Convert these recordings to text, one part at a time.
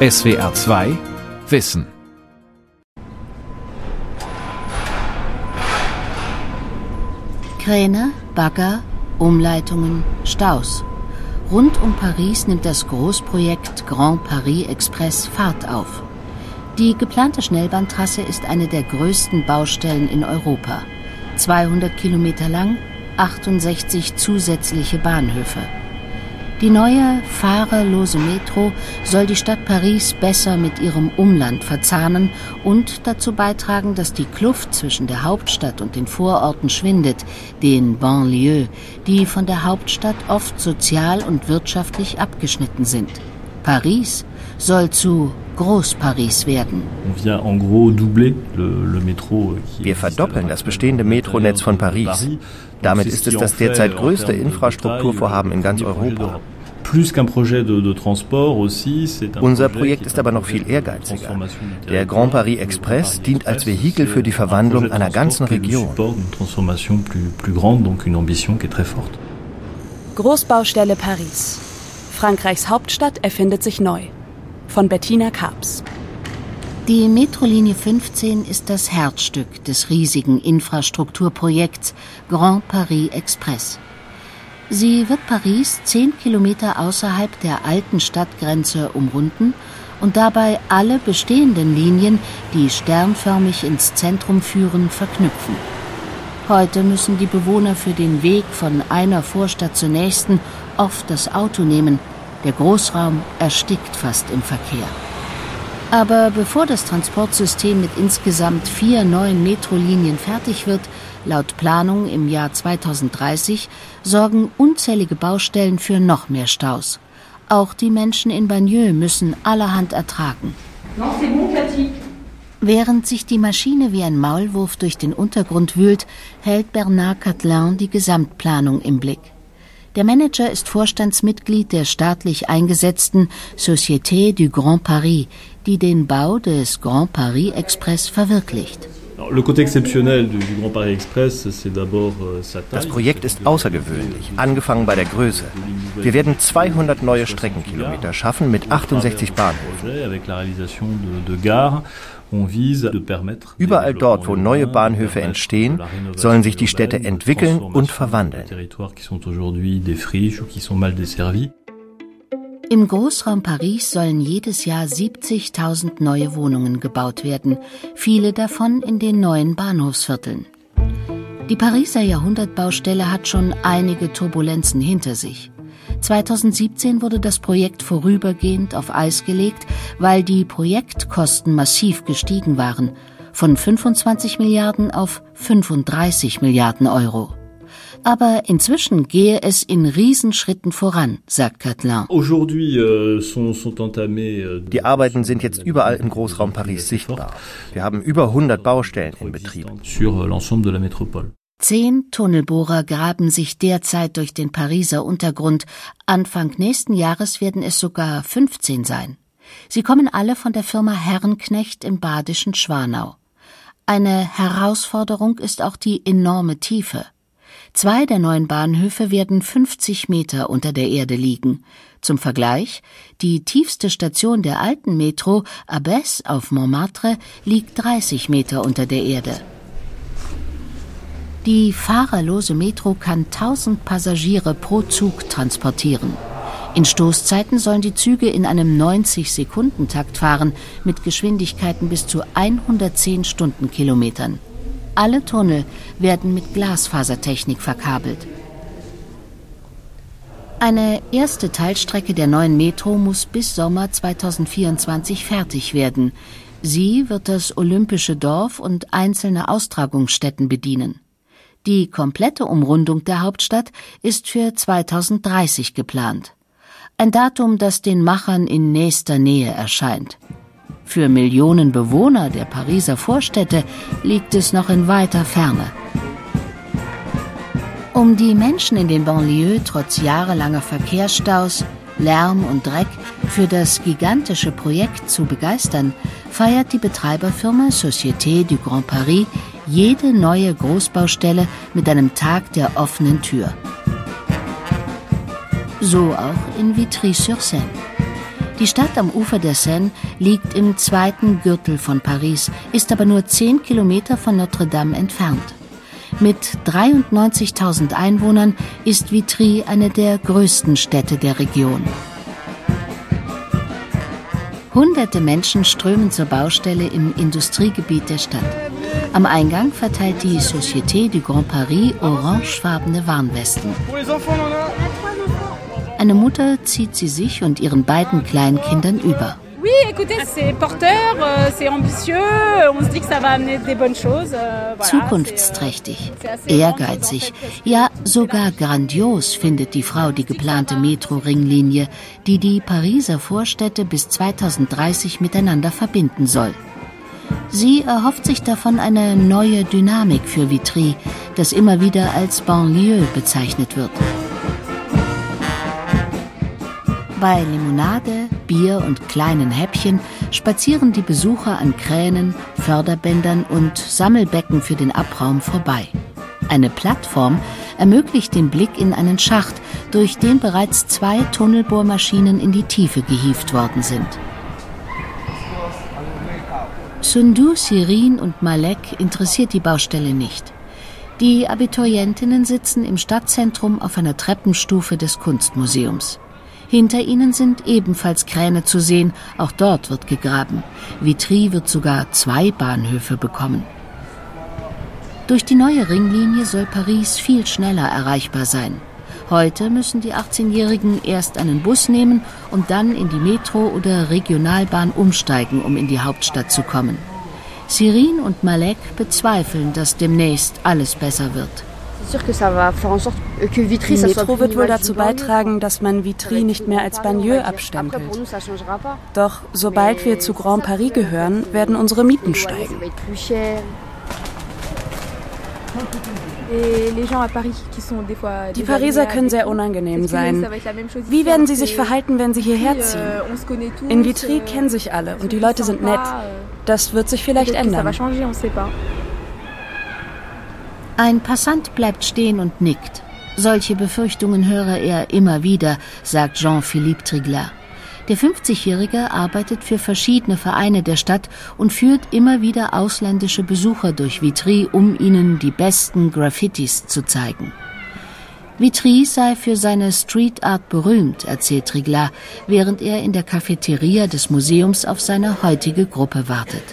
SWR 2 Wissen. Kräne, Bagger, Umleitungen, Staus. Rund um Paris nimmt das Großprojekt Grand Paris Express Fahrt auf. Die geplante Schnellbahntrasse ist eine der größten Baustellen in Europa. 200 Kilometer lang, 68 zusätzliche Bahnhöfe. Die neue fahrerlose Metro soll die Stadt Paris besser mit ihrem Umland verzahnen und dazu beitragen, dass die Kluft zwischen der Hauptstadt und den Vororten schwindet, den Banlieues, die von der Hauptstadt oft sozial und wirtschaftlich abgeschnitten sind. Paris soll zu Groß-Paris werden. Wir verdoppeln das bestehende Metronetz von Paris. Damit ist es das derzeit größte Infrastrukturvorhaben in ganz Europa. Unser Projekt ist aber noch viel ehrgeiziger. Der Grand Paris Express dient als Vehikel für die Verwandlung einer ganzen Region. Großbaustelle Paris. Frankreichs Hauptstadt erfindet sich neu. Von Bettina Karps. Die Metrolinie 15 ist das Herzstück des riesigen Infrastrukturprojekts Grand Paris Express. Sie wird Paris zehn Kilometer außerhalb der alten Stadtgrenze umrunden und dabei alle bestehenden Linien, die sternförmig ins Zentrum führen, verknüpfen. Heute müssen die Bewohner für den Weg von einer Vorstadt zur nächsten oft das Auto nehmen. Der Großraum erstickt fast im Verkehr. Aber bevor das Transportsystem mit insgesamt vier neuen Metrolinien fertig wird, laut Planung im Jahr 2030, sorgen unzählige Baustellen für noch mehr Staus. Auch die Menschen in Bagneux müssen allerhand ertragen. Während sich die Maschine wie ein Maulwurf durch den Untergrund wühlt, hält Bernard Catelin die Gesamtplanung im Blick. Der Manager ist Vorstandsmitglied der staatlich eingesetzten Société du Grand Paris, die den Bau des Grand Paris Express verwirklicht. Euh, das Projekt ist außergewöhnlich, angefangen bei der Größe. Wir werden 200 neue Streckenkilometer schaffen mit 68 Bahnhöfen. Überall dort, wo neue Bahnhöfe entstehen, sollen sich die Städte entwickeln und verwandeln. Im Großraum Paris sollen jedes Jahr 70.000 neue Wohnungen gebaut werden, viele davon in den neuen Bahnhofsvierteln. Die Pariser Jahrhundertbaustelle hat schon einige Turbulenzen hinter sich. 2017 wurde das Projekt vorübergehend auf Eis gelegt, weil die Projektkosten massiv gestiegen waren, von 25 Milliarden auf 35 Milliarden Euro. Aber inzwischen gehe es in Riesenschritten voran, sagt Catelin. Euh, euh, die Arbeiten sind jetzt überall im Großraum Paris sichtbar. Wir haben über 100 Baustellen in Betrieb. Zehn Tunnelbohrer graben sich derzeit durch den Pariser Untergrund. Anfang nächsten Jahres werden es sogar 15 sein. Sie kommen alle von der Firma Herrenknecht im badischen Schwanau. Eine Herausforderung ist auch die enorme Tiefe. Zwei der neuen Bahnhöfe werden 50 Meter unter der Erde liegen. Zum Vergleich, die tiefste Station der alten Metro, Abbesse auf Montmartre, liegt 30 Meter unter der Erde. Die fahrerlose Metro kann 1000 Passagiere pro Zug transportieren. In Stoßzeiten sollen die Züge in einem 90-Sekundentakt fahren, mit Geschwindigkeiten bis zu 110 Stundenkilometern. Alle Tunnel werden mit Glasfasertechnik verkabelt. Eine erste Teilstrecke der neuen Metro muss bis Sommer 2024 fertig werden. Sie wird das Olympische Dorf und einzelne Austragungsstätten bedienen. Die komplette Umrundung der Hauptstadt ist für 2030 geplant. Ein Datum, das den Machern in nächster Nähe erscheint. Für Millionen Bewohner der Pariser Vorstädte liegt es noch in weiter Ferne. Um die Menschen in den Banlieues trotz jahrelanger Verkehrsstaus, Lärm und Dreck für das gigantische Projekt zu begeistern, feiert die Betreiberfirma Société du Grand Paris jede neue Großbaustelle mit einem Tag der offenen Tür. So auch in Vitry-sur-Seine. Die Stadt am Ufer der Seine liegt im zweiten Gürtel von Paris, ist aber nur zehn Kilometer von Notre Dame entfernt. Mit 93.000 Einwohnern ist Vitry eine der größten Städte der Region. Hunderte Menschen strömen zur Baustelle im Industriegebiet der Stadt. Am Eingang verteilt die Société du Grand Paris orangefarbene Warnwesten. Eine Mutter zieht sie sich und ihren beiden kleinen Kindern über. Oui, écoutez, c'est porteur, euh, c'est ambitieux, on se dit que ça va amener des bonnes choses. Euh, Zukunftsträchtig, ehrgeizig, ja sogar grandios findet die Frau die geplante Metro-Ringlinie, die die Pariser Vorstädte bis 2030 miteinander verbinden soll. Sie erhofft sich davon eine neue Dynamik für Vitry, das immer wieder als Banlieue bezeichnet wird. Bei Limonade, Bier und kleinen Häppchen spazieren die Besucher an Kränen, Förderbändern und Sammelbecken für den Abraum vorbei. Eine Plattform ermöglicht den Blick in einen Schacht, durch den bereits zwei Tunnelbohrmaschinen in die Tiefe gehievt worden sind. Sundu, Sirin und Malek interessiert die Baustelle nicht. Die Abiturientinnen sitzen im Stadtzentrum auf einer Treppenstufe des Kunstmuseums. Hinter ihnen sind ebenfalls Kräne zu sehen, auch dort wird gegraben. Vitry wird sogar zwei Bahnhöfe bekommen. Durch die neue Ringlinie soll Paris viel schneller erreichbar sein. Heute müssen die 18-Jährigen erst einen Bus nehmen und dann in die Metro oder Regionalbahn umsteigen, um in die Hauptstadt zu kommen. Sirin und Malek bezweifeln, dass demnächst alles besser wird. Die Metro wird wohl dazu beitragen, dass man Vitry nicht mehr als Banlieue abstempelt. Doch sobald wir zu Grand Paris gehören, werden unsere Mieten steigen. Die Pariser können sehr unangenehm sein. Wie werden sie sich verhalten, wenn sie hierher euh, ziehen? In Vitry kennen sich alle und die Leute sind nett. Euh, das wird sich vielleicht ändern. Ein Passant bleibt stehen und nickt. Solche Befürchtungen höre er immer wieder, sagt Jean-Philippe Triglat. Der 50-Jährige arbeitet für verschiedene Vereine der Stadt und führt immer wieder ausländische Besucher durch Vitry, um ihnen die besten Graffitis zu zeigen. Vitry sei für seine Street Art berühmt, erzählt Triglat, während er in der Cafeteria des Museums auf seine heutige Gruppe wartet.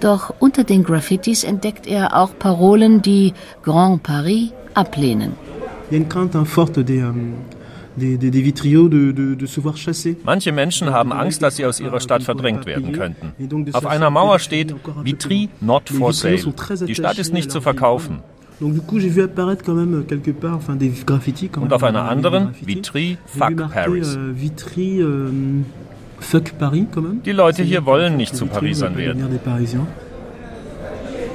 Doch unter den Graffitis entdeckt er auch Parolen, die Grand Paris ablehnen. Manche Menschen haben Angst, dass sie aus ihrer Stadt verdrängt werden könnten. Auf einer Mauer steht Vitry not for sale. Die Stadt ist nicht zu verkaufen. Und auf einer anderen Vitry fuck Paris. Die Leute hier wollen nicht zu Parisern werden.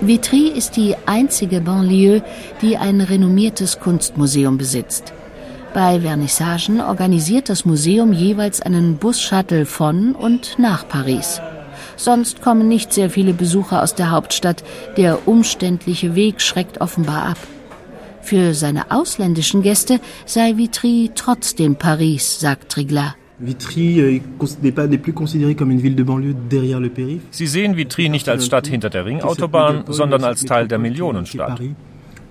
Vitry ist die einzige Banlieue, die ein renommiertes Kunstmuseum besitzt. Bei Vernissagen organisiert das Museum jeweils einen Bus-Shuttle von und nach Paris. Sonst kommen nicht sehr viele Besucher aus der Hauptstadt. Der umständliche Weg schreckt offenbar ab. Für seine ausländischen Gäste sei Vitry trotzdem Paris, sagt Triglat. Vitry euh, n'est plus considéré comme une ville de banlieue derrière le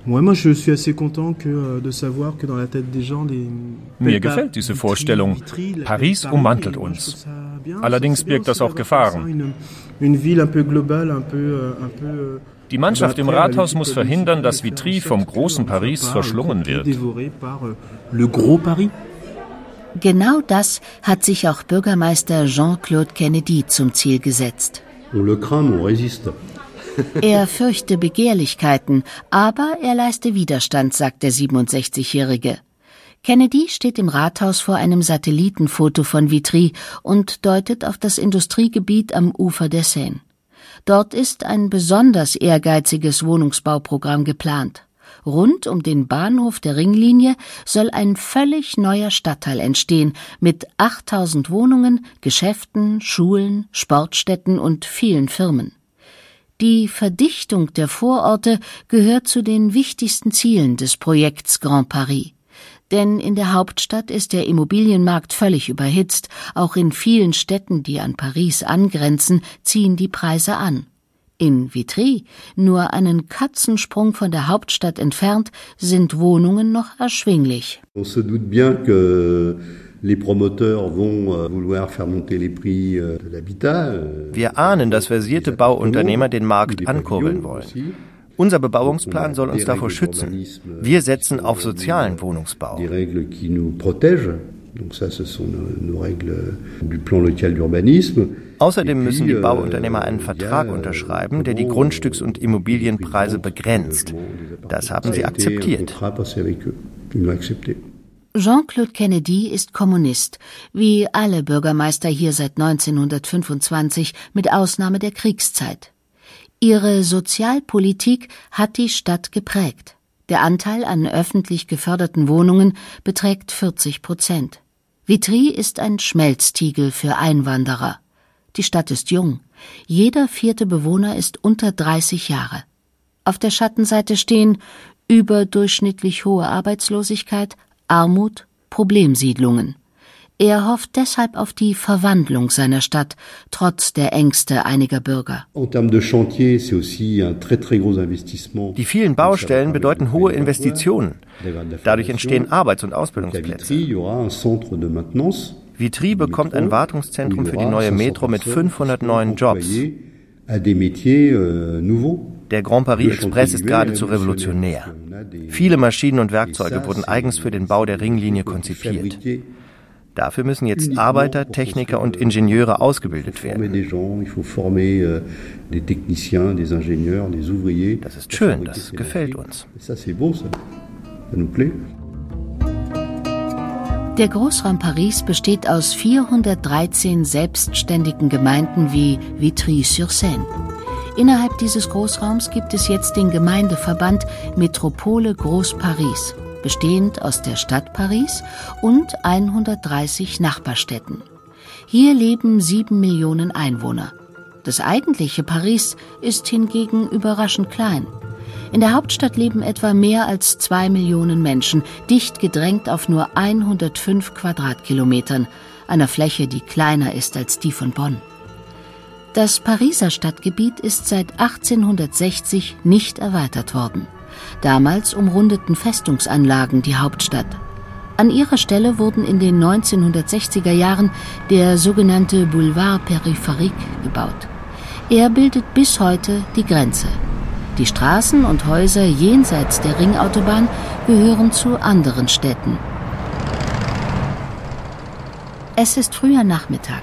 périph. Sie sehen Vitry nicht als Stadt hinter der Ringautobahn, sondern als Teil der Millionenstadt. Euh, Mir gefällt diese Vorstellung. Paris ummantelt uns. Allerdings birgt das auch Gefahren. Euh, Die Mannschaft im Rathaus muss verhindern, dass Vitry vom großen Paris verschlungen wird. Genau das hat sich auch Bürgermeister Jean-Claude Kennedy zum Ziel gesetzt. Er fürchte Begehrlichkeiten, aber er leiste Widerstand, sagt der 67-Jährige. Kennedy steht im Rathaus vor einem Satellitenfoto von Vitry und deutet auf das Industriegebiet am Ufer der Seine. Dort ist ein besonders ehrgeiziges Wohnungsbauprogramm geplant. Rund um den Bahnhof der Ringlinie soll ein völlig neuer Stadtteil entstehen mit 8000 Wohnungen, Geschäften, Schulen, Sportstätten und vielen Firmen. Die Verdichtung der Vororte gehört zu den wichtigsten Zielen des Projekts Grand Paris. Denn in der Hauptstadt ist der Immobilienmarkt völlig überhitzt. Auch in vielen Städten, die an Paris angrenzen, ziehen die Preise an. In Vitry, nur einen Katzensprung von der Hauptstadt entfernt, sind Wohnungen noch erschwinglich. On se doute bien que les promoteurs vont euh, vouloir faire monter les prix euh, de l'habitat. Euh, Wir ahnen, dass versierte Bauunternehmer den Markt ankurbeln wollen. Unser Bebauungsplan soll uns davor schützen. Wir setzen auf sozialen Wohnungsbau. Außerdem müssen die Bauunternehmer einen Vertrag unterschreiben, der die Grundstücks- und Immobilienpreise begrenzt. Das haben sie akzeptiert. Jean-Claude Kennedy ist Kommunist, wie alle Bürgermeister hier seit 1925, mit Ausnahme der Kriegszeit. Ihre Sozialpolitik hat die Stadt geprägt. Der Anteil an öffentlich geförderten Wohnungen beträgt 40 Prozent. Vitry ist ein Schmelztiegel für Einwanderer. Die Stadt ist jung. Jeder vierte Bewohner ist unter 30 Jahre. Auf der Schattenseite stehen überdurchschnittlich hohe Arbeitslosigkeit, Armut, Problemsiedlungen. Er hofft deshalb auf die Verwandlung seiner Stadt, trotz der Ängste einiger Bürger. Die vielen Baustellen bedeuten hohe Investitionen. Dadurch entstehen Arbeits- und Ausbildungsplätze. Vitry bekommt ein Wartungszentrum für die neue Metro mit 500 neuen Jobs. Der Grand Paris Express ist geradezu revolutionär. Viele Maschinen und Werkzeuge wurden eigens für den Bau der Ringlinie konzipiert. Dafür müssen jetzt Arbeiter, Techniker und Ingenieure ausgebildet werden. Das ist schön, das gefällt uns. Der Großraum Paris besteht aus 413 selbstständigen Gemeinden wie Vitry-sur-Seine. Innerhalb dieses Großraums gibt es jetzt den Gemeindeverband Metropole Groß Paris, bestehend aus der Stadt Paris und 130 Nachbarstädten. Hier leben sieben Millionen Einwohner. Das eigentliche Paris ist hingegen überraschend klein. In der Hauptstadt leben etwa mehr als zwei Millionen Menschen, dicht gedrängt auf nur 105 Quadratkilometern, einer Fläche, die kleiner ist als die von Bonn. Das Pariser Stadtgebiet ist seit 1860 nicht erweitert worden. Damals umrundeten Festungsanlagen die Hauptstadt. An ihrer Stelle wurden in den 1960er Jahren der sogenannte Boulevard Périphérique gebaut. Er bildet bis heute die Grenze. Die Straßen und Häuser jenseits der Ringautobahn gehören zu anderen Städten. Es ist früher Nachmittag.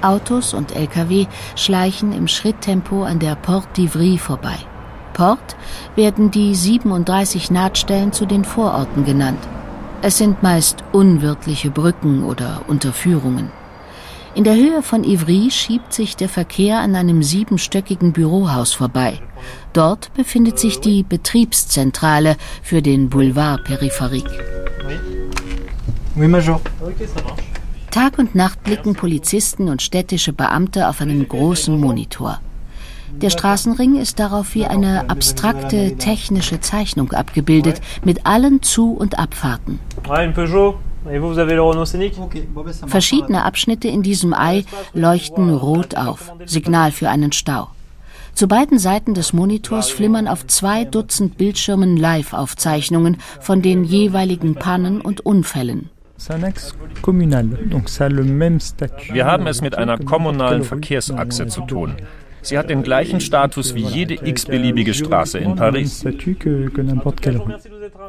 Autos und Lkw schleichen im Schritttempo an der Porte d'Ivry vorbei. Port werden die 37 Nahtstellen zu den Vororten genannt. Es sind meist unwirtliche Brücken oder Unterführungen. In der Höhe von Ivry schiebt sich der Verkehr an einem siebenstöckigen Bürohaus vorbei. Dort befindet sich die Betriebszentrale für den Boulevard Périphérique. Oui, Major. Tag und Nacht blicken Polizisten und städtische Beamte auf einen großen Monitor. Der Straßenring ist darauf wie eine abstrakte technische Zeichnung abgebildet, mit allen Zu- und Abfahrten. Verschiedene Abschnitte in diesem Ei leuchten rot auf, Signal für einen Stau. Zu beiden Seiten des Monitors flimmern auf zwei Dutzend Bildschirmen Live-Aufzeichnungen von den jeweiligen Pannen und Unfällen. Wir haben es mit einer kommunalen Verkehrsachse zu tun. Sie hat den gleichen Status wie jede x-beliebige Straße in Paris.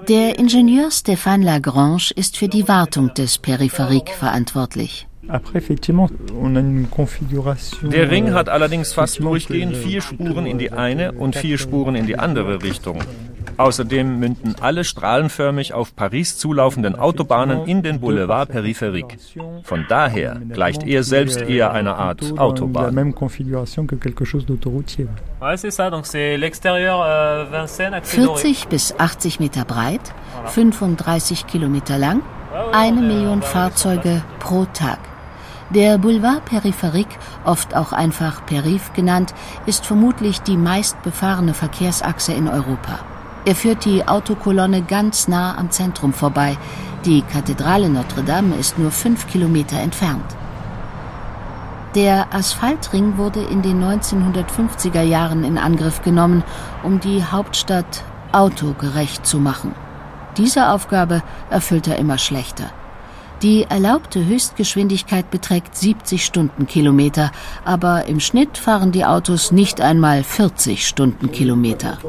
Der Ingenieur Stéphane Lagrange ist für die Wartung des Peripheriques verantwortlich. Der Ring hat allerdings fast durchgehend vier Spuren in die eine und vier Spuren in die andere Richtung. Außerdem münden alle strahlenförmig auf Paris zulaufenden Autobahnen in den Boulevard Périphérique. Von daher gleicht er selbst eher einer Art Autobahn. 40 bis 80 Meter breit, 35 Kilometer lang, eine Million Fahrzeuge pro Tag. Der Boulevard Périphérique, oft auch einfach Periph genannt, ist vermutlich die meistbefahrene Verkehrsachse in Europa. Er führt die Autokolonne ganz nah am Zentrum vorbei. Die Kathedrale Notre Dame ist nur fünf Kilometer entfernt. Der Asphaltring wurde in den 1950er Jahren in Angriff genommen, um die Hauptstadt autogerecht zu machen. Diese Aufgabe erfüllt er immer schlechter. Die erlaubte Höchstgeschwindigkeit beträgt 70 Stundenkilometer, aber im Schnitt fahren die Autos nicht einmal 40 Stundenkilometer.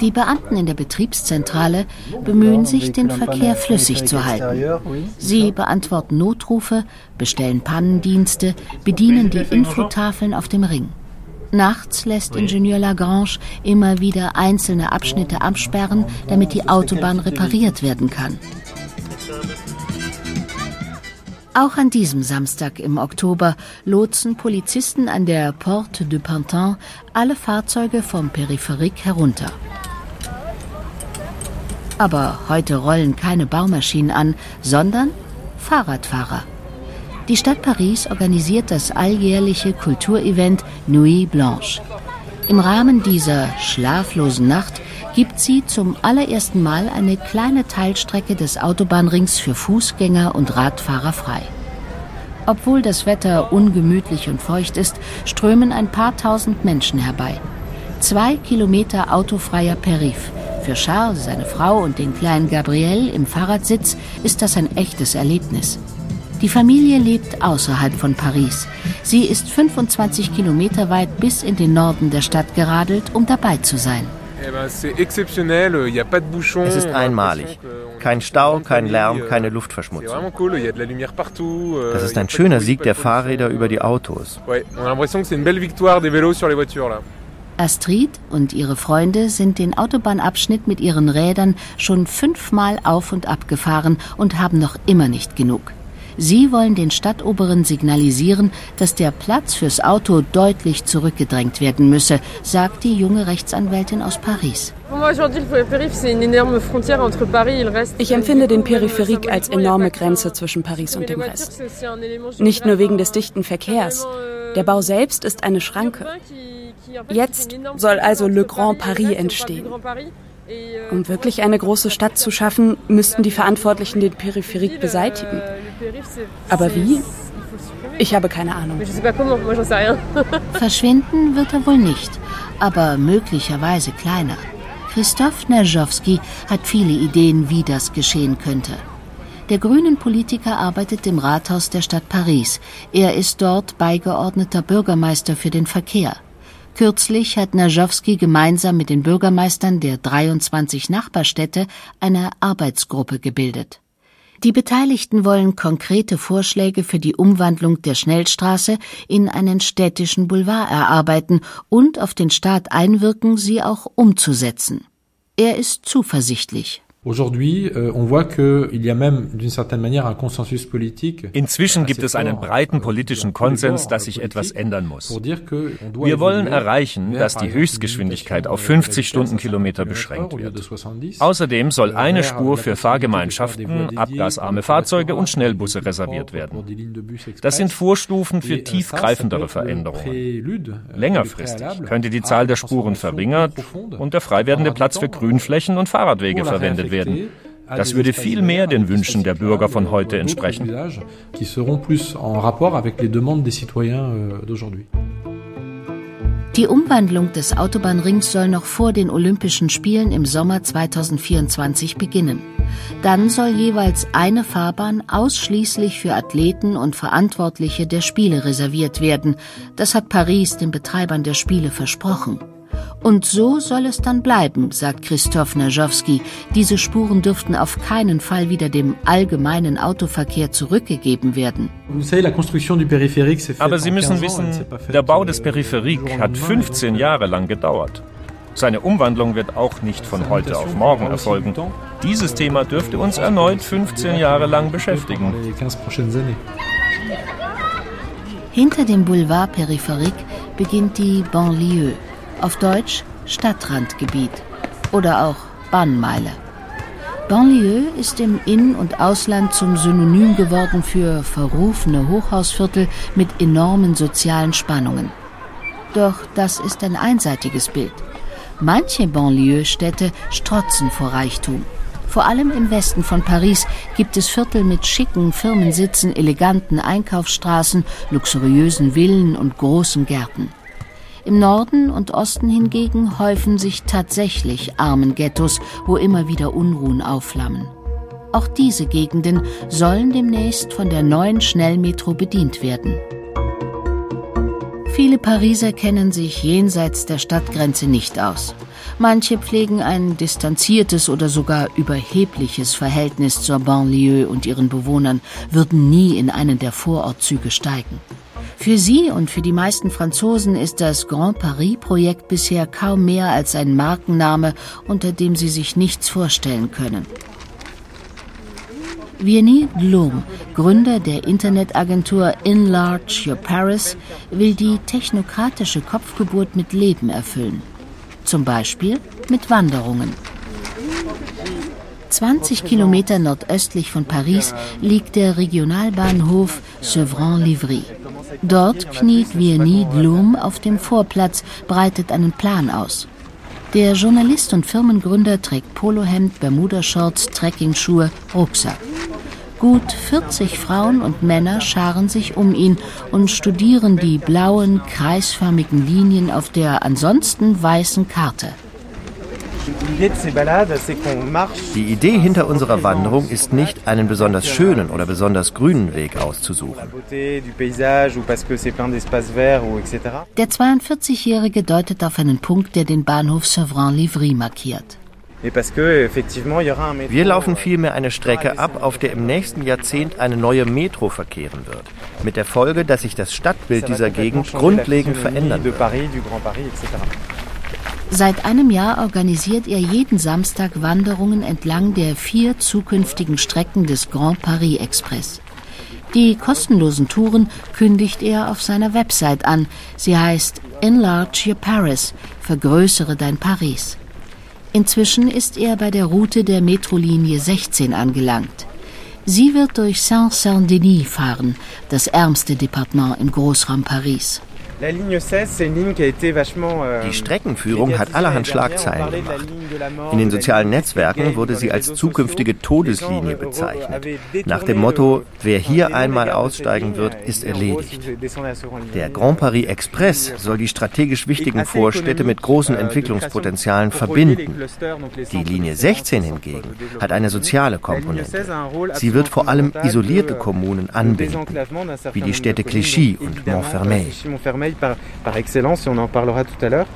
Die Beamten in der Betriebszentrale bemühen sich, den Verkehr flüssig zu halten. Sie beantworten Notrufe, bestellen Pannendienste, bedienen die Infotafeln auf dem Ring. Nachts lässt Ingenieur Lagrange immer wieder einzelne Abschnitte absperren, damit die Autobahn repariert werden kann. Auch an diesem Samstag im Oktober lotsen Polizisten an der Porte de Pantin alle Fahrzeuge vom Peripherik herunter. Aber heute rollen keine Baumaschinen an, sondern Fahrradfahrer. Die Stadt Paris organisiert das alljährliche Kulturevent Nuit Blanche. Im Rahmen dieser schlaflosen Nacht gibt sie zum allerersten Mal eine kleine Teilstrecke des Autobahnrings für Fußgänger und Radfahrer frei. Obwohl das Wetter ungemütlich und feucht ist, strömen ein paar tausend Menschen herbei. Zwei Kilometer autofreier Perif. Für Charles, seine Frau und den kleinen Gabriel im Fahrradsitz ist das ein echtes Erlebnis. Die Familie lebt außerhalb von Paris. Sie ist 25 Kilometer weit bis in den Norden der Stadt geradelt, um dabei zu sein. Es ist einmalig. Kein Stau, kein Lärm, keine Luftverschmutzung. Das ist ein schöner Sieg der Fahrräder über die Autos. Astrid und ihre Freunde sind den Autobahnabschnitt mit ihren Rädern schon fünfmal auf und ab gefahren und haben noch immer nicht genug. Sie wollen den Stadtoberen signalisieren, dass der Platz fürs Auto deutlich zurückgedrängt werden müsse, sagt die junge Rechtsanwältin aus Paris. Ich empfinde den Peripherik als enorme Grenze zwischen Paris und dem Rest. Nicht nur wegen des dichten Verkehrs. Der Bau selbst ist eine Schranke. Jetzt soll also Le Grand Paris entstehen. Um wirklich eine große Stadt zu schaffen, müssten die Verantwortlichen den Peripherik beseitigen. Aber wie? Ich habe keine Ahnung. Verschwinden wird er wohl nicht, aber möglicherweise kleiner. Christoph Nerjowski hat viele Ideen, wie das geschehen könnte. Der grünen Politiker arbeitet im Rathaus der Stadt Paris. Er ist dort beigeordneter Bürgermeister für den Verkehr. Kürzlich hat Najowski gemeinsam mit den Bürgermeistern der 23 Nachbarstädte eine Arbeitsgruppe gebildet. Die Beteiligten wollen konkrete Vorschläge für die Umwandlung der Schnellstraße in einen städtischen Boulevard erarbeiten und auf den Staat einwirken, sie auch umzusetzen. Er ist zuversichtlich. Inzwischen gibt es einen breiten politischen Konsens, dass sich etwas ändern muss. Wir wollen erreichen, dass die Höchstgeschwindigkeit auf 50 Stundenkilometer beschränkt wird. Außerdem soll eine Spur für Fahrgemeinschaften, abgasarme Fahrzeuge und Schnellbusse reserviert werden. Das sind Vorstufen für tiefgreifendere Veränderungen. Längerfristig könnte die Zahl der Spuren verringert und der frei werdende Platz für Grünflächen und Fahrradwege verwendet werden werden. Das würde viel mehr den Wünschen der Bürger von heute entsprechen. Euh, Die Umwandlung des Autobahnrings soll noch vor den Olympischen Spielen im Sommer 2024 beginnen. Dann soll jeweils eine Fahrbahn ausschließlich für Athleten und Verantwortliche der Spiele reserviert werden. Das hat Paris den Betreibern der Spiele versprochen. Und so soll es dann bleiben, sagt Christoph Najowski. Diese Spuren dürften auf keinen Fall wieder dem allgemeinen Autoverkehr zurückgegeben werden. Aber Sie müssen wissen, der Bau des Peripherik hat 15 Jahre lang gedauert. Seine Umwandlung wird auch nicht von heute auf morgen erfolgen. Dieses Thema dürfte uns erneut 15 Jahre lang beschäftigen. Hinter dem Boulevard Peripherik beginnt die Banlieue auf Deutsch Stadtrandgebiet oder auch Bahnmeile. Banlieue ist im In- und Ausland zum Synonym geworden für verrufene Hochhausviertel mit enormen sozialen Spannungen. Doch das ist ein einseitiges Bild. Manche Banlieue-Städte strotzen vor Reichtum. Vor allem im Westen von Paris gibt es Viertel mit schicken Firmensitzen, eleganten Einkaufsstraßen, luxuriösen Villen und großen Gärten. Im Norden und Osten hingegen häufen sich tatsächlich Armenghettos, wo immer wieder Unruhen aufflammen. Auch diese Gegenden sollen demnächst von der neuen Schnellmetro bedient werden. Viele Pariser kennen sich jenseits der Stadtgrenze nicht aus. Manche pflegen ein distanziertes oder sogar überhebliches Verhältnis zur Banlieue und ihren Bewohnern, würden nie in einen der Vorortzüge steigen. Für sie und für die meisten Franzosen ist das Grand Paris-Projekt bisher kaum mehr als ein Markenname, unter dem sie sich nichts vorstellen können. Virni Blum, Gründer der Internetagentur Enlarge Your Paris, will die technokratische Kopfgeburt mit Leben erfüllen. Zum Beispiel mit Wanderungen. 20 Kilometer nordöstlich von Paris liegt der Regionalbahnhof Sevran-Livry. Dort kniet Virni Blum auf dem Vorplatz, breitet einen Plan aus. Der Journalist und Firmengründer trägt Polohemd, Bermudershorts, Trekkingschuhe, Rucksack. Gut 40 Frauen und Männer scharen sich um ihn und studieren die blauen, kreisförmigen Linien auf der ansonsten weißen Karte. Die Idee hinter unserer Wanderung ist nicht, einen besonders schönen oder besonders grünen Weg auszusuchen. Der 42-Jährige deutet auf einen Punkt, der den Bahnhof Sevran-Livry markiert. Wir laufen vielmehr eine Strecke ab, auf der im nächsten Jahrzehnt eine neue Metro verkehren wird. Mit der Folge, dass sich das Stadtbild dieser Gegend grundlegend verändern wird. Seit einem Jahr organisiert er jeden Samstag Wanderungen entlang der vier zukünftigen Strecken des Grand Paris Express. Die kostenlosen Touren kündigt er auf seiner Website an. Sie heißt Enlarge Your Paris, vergrößere dein Paris. Inzwischen ist er bei der Route der Metrolinie 16 angelangt. Sie wird durch Saint-Saint-Denis fahren, das ärmste Departement im Großraum Paris. Die Streckenführung hat allerhand Schlagzeilen gemacht. In den sozialen Netzwerken wurde sie als zukünftige Todeslinie bezeichnet. Nach dem Motto, wer hier einmal aussteigen wird, ist erledigt. Der Grand Paris Express soll die strategisch wichtigen Vorstädte mit großen euh, Entwicklungspotenzialen verbinden. Die Linie 16 hingegen hat eine soziale Komponente. Sie wird vor allem isolierte euh, Kommunen anbinden, wie die Städte Clichy und Montfermeil par, par excellence et on en parlera tout à l'heure.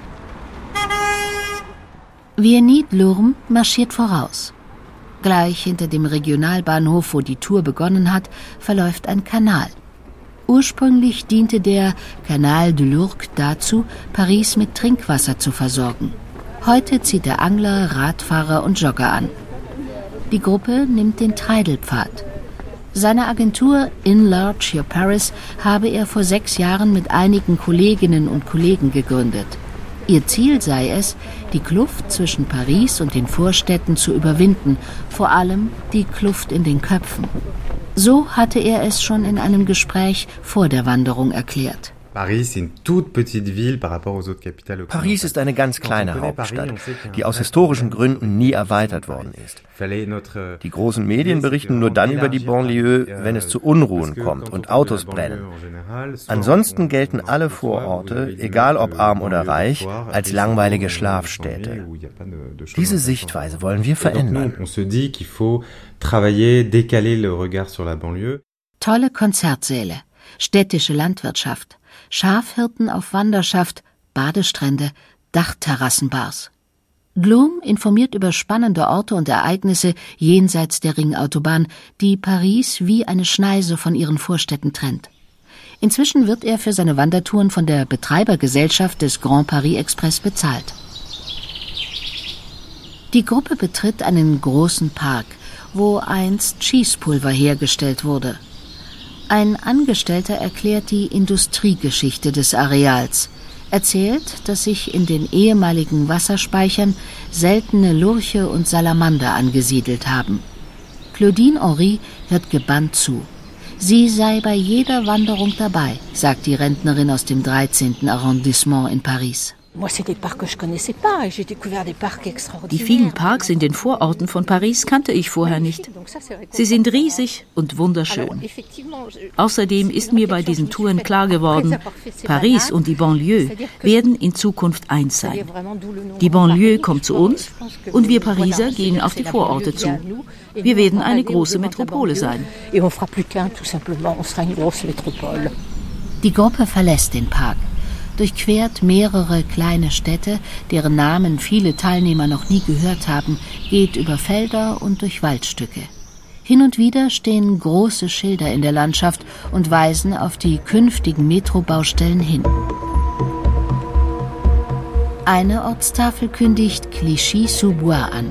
Viernit Lurm marschiert voraus. Gleich hinter dem Regionalbahnhof, wo die Tour begonnen hat, verläuft ein Kanal. Ursprünglich diente der Canal de Lourdes dazu, Paris mit Trinkwasser zu versorgen. Heute zieht er Angler, Radfahrer und Jogger an. Die Gruppe nimmt den Treidelpfad. Seine Agentur Enlarge Your Paris habe er vor sechs Jahren mit einigen Kolleginnen und Kollegen gegründet. Ihr Ziel sei es, die Kluft zwischen Paris und den Vorstädten zu überwinden, vor allem die Kluft in den Köpfen. So hatte er es schon in einem Gespräch vor der Wanderung erklärt. Paris ist eine ganz kleine Hauptstadt, die aus historischen Gründen nie erweitert worden ist. Die großen Medien berichten nur dann über die Banlieue, wenn es zu Unruhen kommt und Autos brennen. Ansonsten gelten alle Vororte, egal ob arm oder reich, als langweilige Schlafstädte. Diese Sichtweise wollen wir verändern. Tolle Konzertsäle, städtische Landwirtschaft, Schafhirten auf Wanderschaft, Badestrände, Dachterrassenbars. Blum informiert über spannende Orte und Ereignisse jenseits der Ringautobahn, die Paris wie eine Schneise von ihren Vorstädten trennt. Inzwischen wird er für seine Wandertouren von der Betreibergesellschaft des Grand Paris Express bezahlt. Die Gruppe betritt einen großen Park, wo einst Schießpulver hergestellt wurde. Ein Angestellter erklärt die Industriegeschichte des Areals, erzählt, dass sich in den ehemaligen Wasserspeichern seltene Lurche und Salamander angesiedelt haben. Claudine Henri hört gebannt zu. Sie sei bei jeder Wanderung dabei, sagt die Rentnerin aus dem 13. Arrondissement in Paris. Die vielen Parks in den Vororten von Paris kannte ich vorher nicht. Sie sind riesig und wunderschön. Außerdem ist mir bei diesen Touren klar geworden, Paris und die Banlieue werden in Zukunft eins sein. Die Banlieue kommt zu uns und wir Pariser gehen auf die Vororte zu. Wir werden eine große Metropole sein. Die Gruppe verlässt den Park durchquert mehrere kleine Städte, deren Namen viele Teilnehmer noch nie gehört haben, geht über Felder und durch Waldstücke. Hin und wieder stehen große Schilder in der Landschaft und weisen auf die künftigen Metrobaustellen hin. Eine Ortstafel kündigt Clichy-sous-Bois an.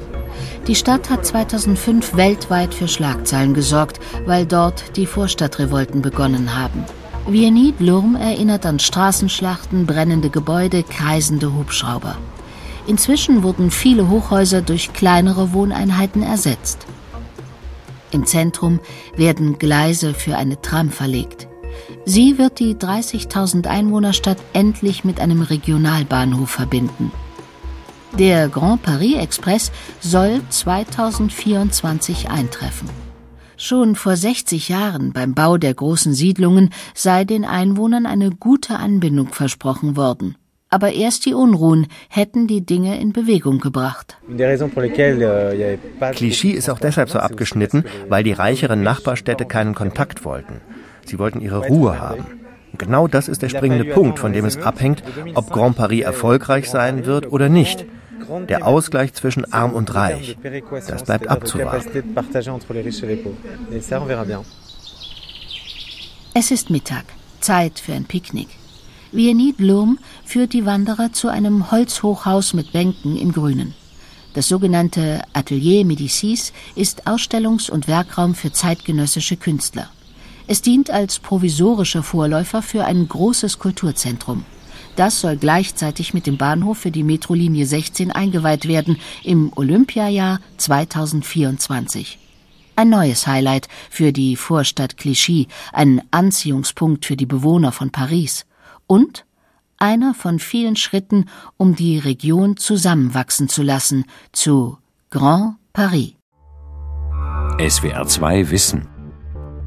Die Stadt hat 2005 weltweit für Schlagzeilen gesorgt, weil dort die Vorstadtrevolten begonnen haben. Vianit Lurm erinnert an Straßenschlachten, brennende Gebäude, kreisende Hubschrauber. Inzwischen wurden viele Hochhäuser durch kleinere Wohneinheiten ersetzt. Im Zentrum werden Gleise für eine Tram verlegt. Sie wird die 30.000 Einwohnerstadt endlich mit einem Regionalbahnhof verbinden. Der Grand Paris Express soll 2024 eintreffen. Schon vor 60 Jahren beim Bau der großen Siedlungen sei den Einwohnern eine gute Anbindung versprochen worden. Aber erst die Unruhen hätten die Dinge in Bewegung gebracht. Clichy ist auch deshalb so abgeschnitten, weil die reicheren Nachbarstädte keinen Kontakt wollten. Sie wollten ihre Ruhe haben. Und genau das ist der springende Punkt, von dem es abhängt, ob Grand Paris erfolgreich sein wird oder nicht. Der Ausgleich zwischen Arm und Reich, das bleibt abzuwarten. Es ist Mittag, Zeit für ein Picknick. Vianit Lurm führt die Wanderer zu einem Holzhochhaus mit Bänken im Grünen. Das sogenannte Atelier Médicis ist Ausstellungs- und Werkraum für zeitgenössische Künstler. Es dient als provisorischer Vorläufer für ein großes Kulturzentrum. Das soll gleichzeitig mit dem Bahnhof für die Metrolinie 16 eingeweiht werden im Olympiajahr 2024. Ein neues Highlight für die Vorstadt Clichy, ein Anziehungspunkt für die Bewohner von Paris und einer von vielen Schritten, um die Region zusammenwachsen zu lassen zu Grand Paris. SWR 2 Wissen